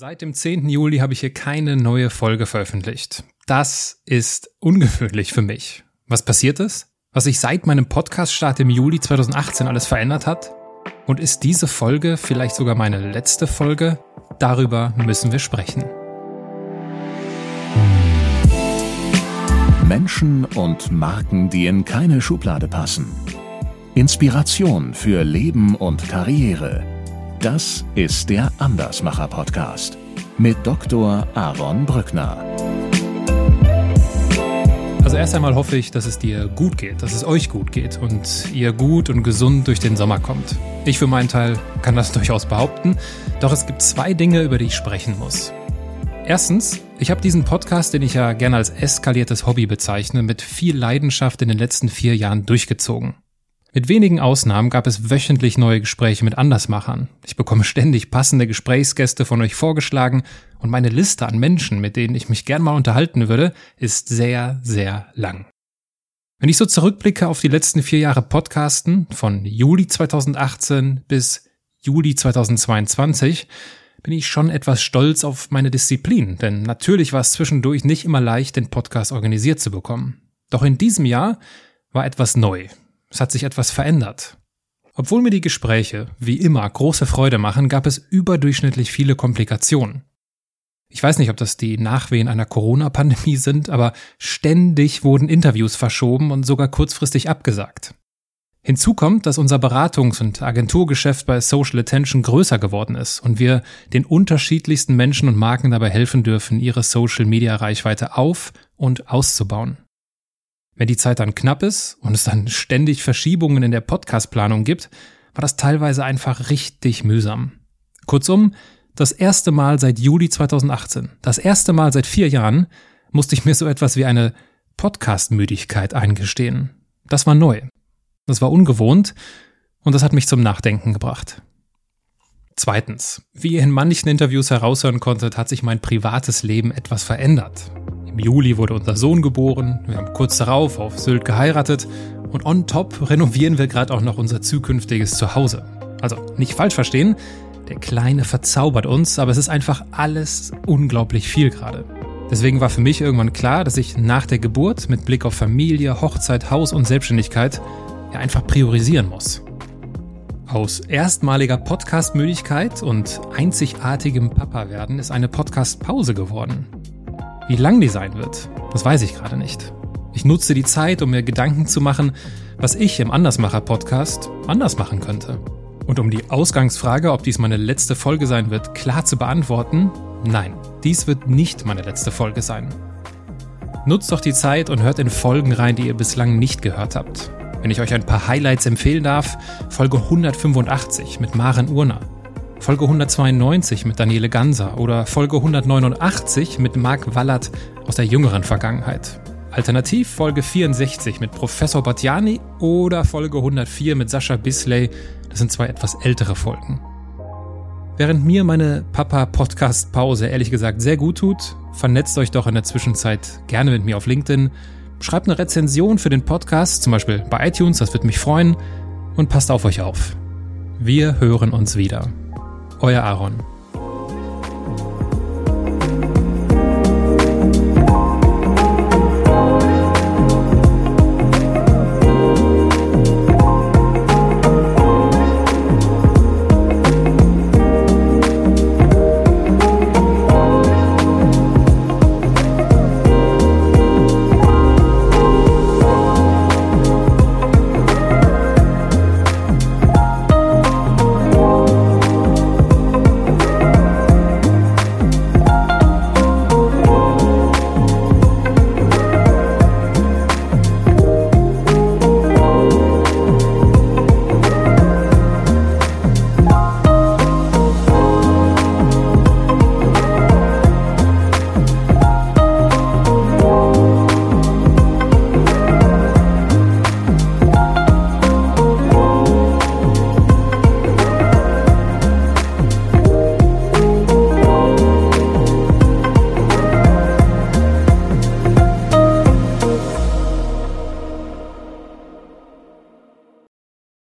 Seit dem 10. Juli habe ich hier keine neue Folge veröffentlicht. Das ist ungewöhnlich für mich. Was passiert ist? Was sich seit meinem Podcast-Start im Juli 2018 alles verändert hat? Und ist diese Folge vielleicht sogar meine letzte Folge? Darüber müssen wir sprechen. Menschen und Marken, die in keine Schublade passen. Inspiration für Leben und Karriere. Das ist der Andersmacher Podcast mit Dr. Aaron Brückner. Also erst einmal hoffe ich, dass es dir gut geht, dass es euch gut geht und ihr gut und gesund durch den Sommer kommt. Ich für meinen Teil kann das durchaus behaupten, doch es gibt zwei Dinge, über die ich sprechen muss. Erstens, ich habe diesen Podcast, den ich ja gerne als eskaliertes Hobby bezeichne, mit viel Leidenschaft in den letzten vier Jahren durchgezogen. Mit wenigen Ausnahmen gab es wöchentlich neue Gespräche mit Andersmachern. Ich bekomme ständig passende Gesprächsgäste von euch vorgeschlagen und meine Liste an Menschen, mit denen ich mich gern mal unterhalten würde, ist sehr, sehr lang. Wenn ich so zurückblicke auf die letzten vier Jahre Podcasten von Juli 2018 bis Juli 2022, bin ich schon etwas stolz auf meine Disziplin, denn natürlich war es zwischendurch nicht immer leicht, den Podcast organisiert zu bekommen. Doch in diesem Jahr war etwas neu. Es hat sich etwas verändert. Obwohl mir die Gespräche, wie immer, große Freude machen, gab es überdurchschnittlich viele Komplikationen. Ich weiß nicht, ob das die Nachwehen einer Corona-Pandemie sind, aber ständig wurden Interviews verschoben und sogar kurzfristig abgesagt. Hinzu kommt, dass unser Beratungs- und Agenturgeschäft bei Social Attention größer geworden ist und wir den unterschiedlichsten Menschen und Marken dabei helfen dürfen, ihre Social-Media-Reichweite auf- und auszubauen. Wenn die Zeit dann knapp ist und es dann ständig Verschiebungen in der Podcastplanung gibt, war das teilweise einfach richtig mühsam. Kurzum, das erste Mal seit Juli 2018, das erste Mal seit vier Jahren, musste ich mir so etwas wie eine Podcast-Müdigkeit eingestehen. Das war neu. Das war ungewohnt und das hat mich zum Nachdenken gebracht. Zweitens, wie ihr in manchen Interviews heraushören konntet, hat sich mein privates Leben etwas verändert. Im Juli wurde unser Sohn geboren, wir haben kurz darauf auf Sylt geheiratet und on top renovieren wir gerade auch noch unser zukünftiges Zuhause. Also nicht falsch verstehen, der Kleine verzaubert uns, aber es ist einfach alles unglaublich viel gerade. Deswegen war für mich irgendwann klar, dass ich nach der Geburt mit Blick auf Familie, Hochzeit, Haus und Selbstständigkeit ja einfach priorisieren muss. Aus erstmaliger Podcast-Müdigkeit und einzigartigem Papa werden ist eine Podcast-Pause geworden. Wie lang die sein wird, das weiß ich gerade nicht. Ich nutze die Zeit, um mir Gedanken zu machen, was ich im Andersmacher-Podcast anders machen könnte. Und um die Ausgangsfrage, ob dies meine letzte Folge sein wird, klar zu beantworten, nein, dies wird nicht meine letzte Folge sein. Nutzt doch die Zeit und hört in Folgen rein, die ihr bislang nicht gehört habt. Wenn ich euch ein paar Highlights empfehlen darf, Folge 185 mit Maren Urner, Folge 192 mit Daniele Ganser oder Folge 189 mit Marc Wallert aus der jüngeren Vergangenheit. Alternativ Folge 64 mit Professor Batjani oder Folge 104 mit Sascha Bisley. Das sind zwei etwas ältere Folgen. Während mir meine Papa-Podcast-Pause ehrlich gesagt sehr gut tut, vernetzt euch doch in der Zwischenzeit gerne mit mir auf LinkedIn, schreibt eine Rezension für den Podcast, zum Beispiel bei iTunes, das wird mich freuen, und passt auf euch auf. Wir hören uns wieder. Euer Aaron.